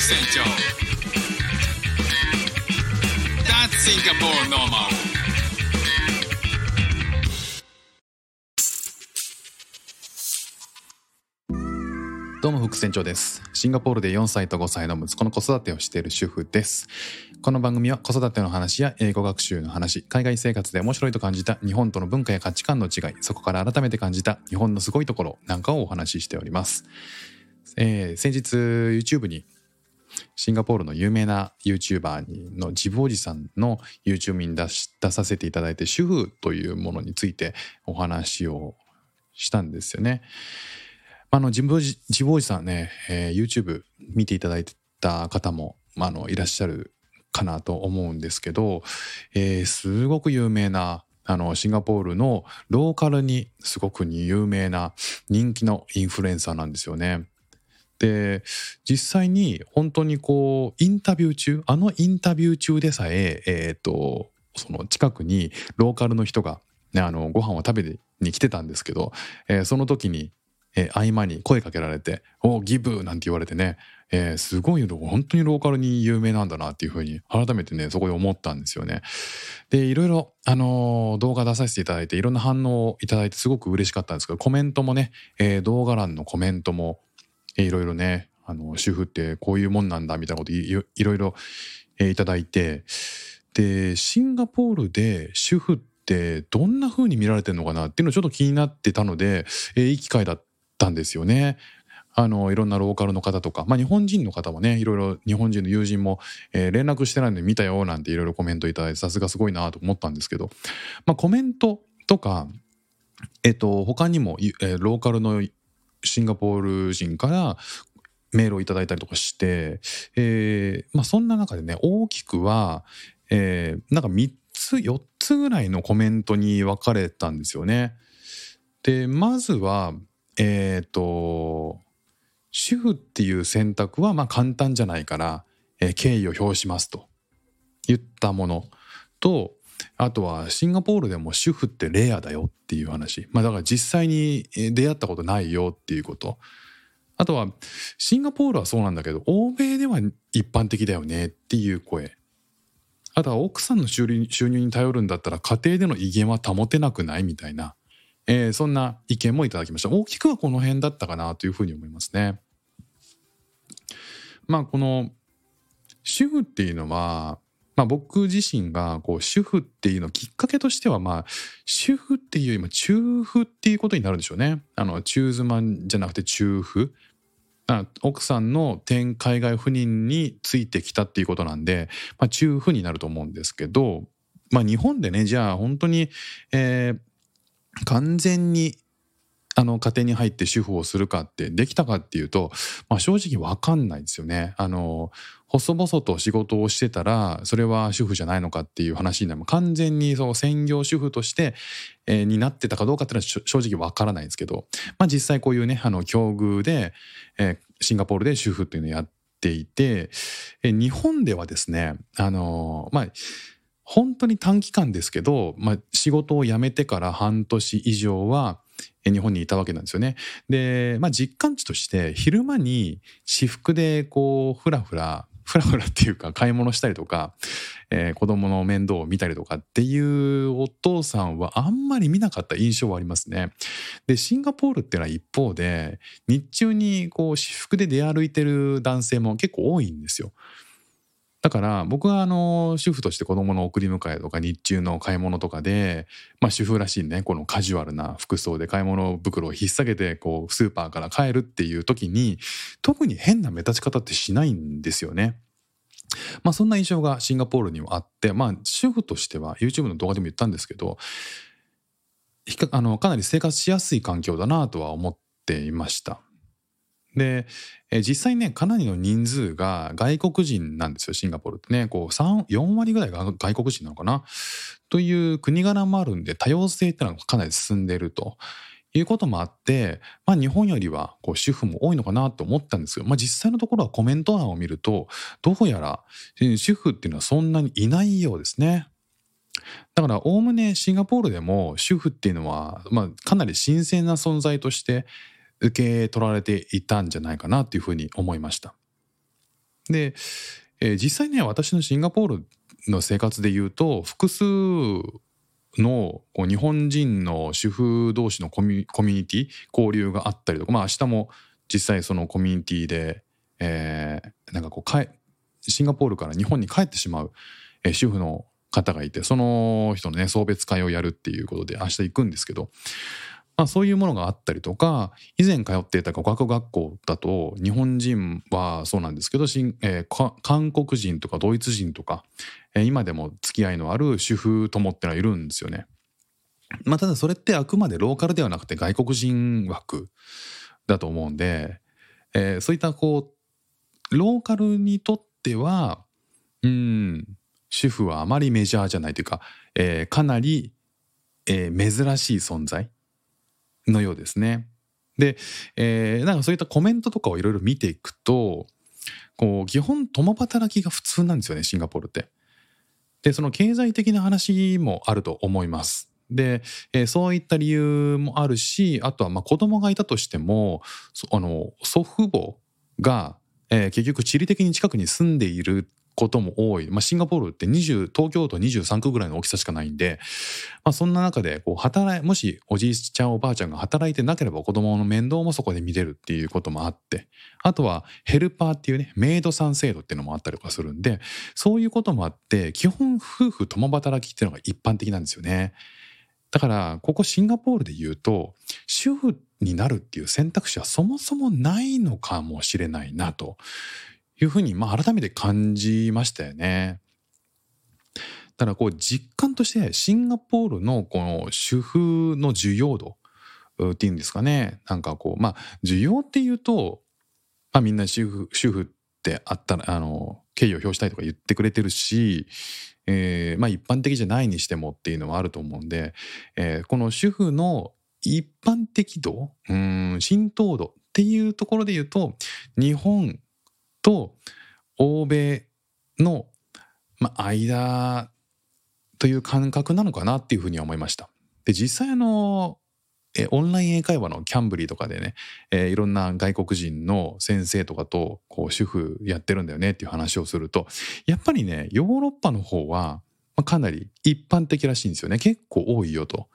船長 That's Singapore normal. どうも副船長です。シンガポールで4歳と5歳の息子の子育てをしている主婦です。この番組は子育ての話や英語学習の話海外生活で面白いと感じた日本との文化や価値観の違いそこから改めて感じた日本のすごいところなんかをお話ししております、えー先日 YouTube にシンガポールの有名な YouTuber のジブおじさんの YouTube に出し出させていただいて主婦というものについてお話をしたんですよね。あのジブおじジブおじさんね、えー YouTube 見ていただいた方も、まあ、あのいらっしゃるかなと思うんですけど、えーすごく有名なあのシンガポールのローカルにすごく有名な人気のインフルエンサーなんですよね。で実際に本当にこうインタビュー中あのインタビュー中でさええーとその近くにローカルの人が、ね、あのご飯を食べに来てたんですけど、えーその時に、えー合間に声かけられて「おギブ!」なんて言われてね、えーすごい本当にローカルに有名なんだなっていうふうに改めてねそこで思ったんですよね。でいろいろ、あのー動画出させていただいていろんな反応をいただいてすごく嬉しかったんですけどコメントもね、えー動画欄のコメントもいろいろねあの主婦ってこういうもんなんだみたいなこといいろいろ、えいただいてでシンガポールで主婦ってどんな風に見られてるのかなっていうのちょっと気になってたので、えーいい機会だったんですよね。あのいろんなローカルの方とか、まあ、日本人の方もねいろいろ日本人の友人も、えー連絡してないので見たよなんていろいろコメントいただいてさすがすごいなと思ったんですけど、まあ、コメントとかえっと他にも、えーローカルのシンガポール人からメールをいただいたりとかして、えーまあ、そんな中でね大きくは、えーなんか3つ4つぐらいのコメントに分かれたんですよね。でまずはえっ、と主婦っていう選択はまあ簡単じゃないから、えー敬意を表しますと言ったものとあとはシンガポールでも主婦ってレアだよっていう話。まあだから実際に出会ったことないよっていうこと。あとはシンガポールはそうなんだけど欧米では一般的だよねっていう声。あとは奥さんの収入収入に頼るんだったら家庭での威厳は保てなくないみたいな、えーそんな意見もいただきました。大きくはこの辺だったかなというふうに思いますね。まあこの主婦っていうのはまあ、僕自身がこう主婦っていうのきっかけとしてはまあ主婦っていうよりも中婦っていうことになるんでしょうね。あの中妻じゃなくて中婦。奥さんの転海外赴任についてきたっていうことなんで、まあ、中婦になると思うんですけど、まあ、日本でねじゃあ本当に、えー完全にあの家庭に入って主婦をするかってできたかっていうと、まあ、正直わかんないですよね。あの細々と仕事をしてたらそれは主婦じゃないのかっていう話になる完全にそう専業主婦として、えーになってたかどうかっていうのは正直わからないんですけど、まあ、実際こういうねあの境遇で、えーシンガポールで主婦っていうのをやっていて、えー日本ではですねあのまあ本当に短期間ですけど、まあ、仕事を辞めてから半年以上は日本にいたわけなんですよね。で、まあ、実感値として昼間に私服でこうふらふらふらふらっていうか買い物したりとか、えー子供の面倒を見たりとかっていうお父さんはあんまり見なかった印象はありますね。でシンガポールっていうのは一方で日中にこう私服で出歩いてる男性も結構多いんですよ。だから僕はあの主婦として子供の送り迎えとか日中の買い物とかで、まあ、主婦らしいねこのカジュアルな服装で買い物袋を引っ提げてこうスーパーから帰るっていう時に特に変な目立ち方ってしないんですよね。まあそんな印象がシンガポールにもあってまあ主婦としては YouTube の動画でも言ったんですけどあのかなり生活しやすい環境だなとは思っていました。で、えー実際ねかなりの人数が外国人なんですよシンガポールってね。こう4割ぐらいが外国人なのかな？という国柄もあるんで多様性ってのがかなり進んでいると。いうこともあって、まあ、日本よりはこう主婦も多いのかなと思ったんですけど、まあ、実際のところはコメント欄を見るとどうやら主婦っていうのはそんなにいないようですね。だからおおむねシンガポールでも主婦っていうのは、まあ、かなり新鮮な存在として受け取られていたんじゃないかなっていうふうに思いました。で、えー実際ね私のシンガポールの生活で言うと複数のこう日本人の主婦同士のコミュコミュニティ交流があったりとかまあ明日も実際そのコミュニティで、えーなんかこうかえシンガポールから日本に帰ってしまう、えー主婦の方がいてその人のね送別会をやるっていうことで明日行くんですけど、まあ、そういうものがあったりとか以前通っていた語学学校だと日本人はそうなんですけど、えー韓国人とかドイツ人とか、えー今でも付き合いのある主婦友ってのはいるんですよね。まあ、ただそれってあくまでローカルではなくて外国人枠だと思うんで、えーそういったこうローカルにとってはうん主婦はあまりメジャーじゃないというか、えーかなり、えー珍しい存在のようですね。で、えーなんかそういったコメントとかをいろいろ見ていくとこう基本共働きが普通なんですよねシンガポールって。でその経済的な話もあると思います。で、えーそういった理由もあるしあとはまあ子供がいたとしてもあの祖父母が、えー結局地理的に近くに住んでいることも多い、まあ、シンガポールって20東京都23区ぐらいの大きさしかないんで、まあ、そんな中でこう働いもしおじいちゃんおばあちゃんが働いてなければ子供の面倒もそこで見れるっていうこともあってあとはヘルパーっていうねメイドさん制度っていうのもあったりとかするんでそういうこともあって基本夫婦共働きっていうのが一般的なんですよね。だからここシンガポールで言うと主婦になるっていう選択肢はそもそもないのかもしれないなというふうにまあ改めて感じましたよね。だからこう実感としてシンガポールのこの主婦の需要度っていうんですかねなんかこうまあ需要っていうと、まあ、みんな主婦主婦ってあったらあの敬意を表したいとか言ってくれてるし、えーまあ一般的じゃないにしてもっていうのはあると思うんで、えーこの主婦の一般的度うん浸透度っていうところで言うと日本と欧米の、ま、間という感覚なのかなっていうふうには思いました。で実際あのえオンライン英会話のキャンブリーとかでね、えーいろんな外国人の先生とかとこう主婦やってるんだよねっていう話をするとやっぱりねヨーロッパの方は、かなり一般的らしいんですよね結構多いよと。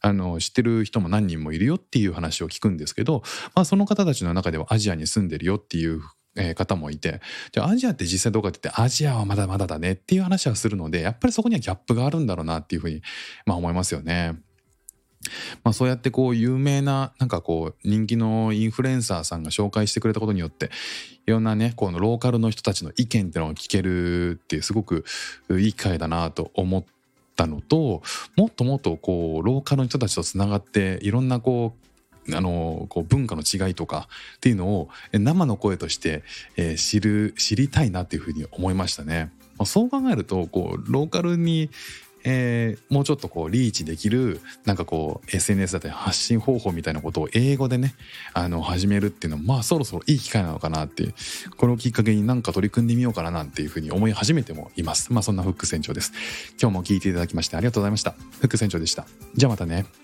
あの知ってる人も何人もいるよっていう話を聞くんですけど、まあ、その方たちの中ではアジアに住んでるよっていう方もいてじゃあアジアって実際どうかって言ってアジアはまだまだだねっていう話はするのでやっぱりそこにはギャップがあるんだろうなっていうふうに、まあ、思いますよね。まあ、そうやってこう有名ななんかこう人気のインフルエンサーさんが紹介してくれたことによっていろんなねこのローカルの人たちの意見っていうのを聞けるっていうすごくいい機会だなと思ったのともっともっとこうローカルの人たちとつながっていろんなこうあのこう文化の違いとかっていうのを生の声として、え知る知りたいなっていうふうに思いましたね。まそう考えるとこうローカルにえーもうちょっとこうリーチできるなんかこう SNS だったり発信方法みたいなことを英語でねあの始めるっていうのもまあそろそろいい機会なのかなってこれをきっかけになんか取り組んでみようかななんていうふうに思い始めてもいます。まあそんなフック船長です。今日も聞いていただきましてありがとうございました。フック船長でした。じゃあまたね。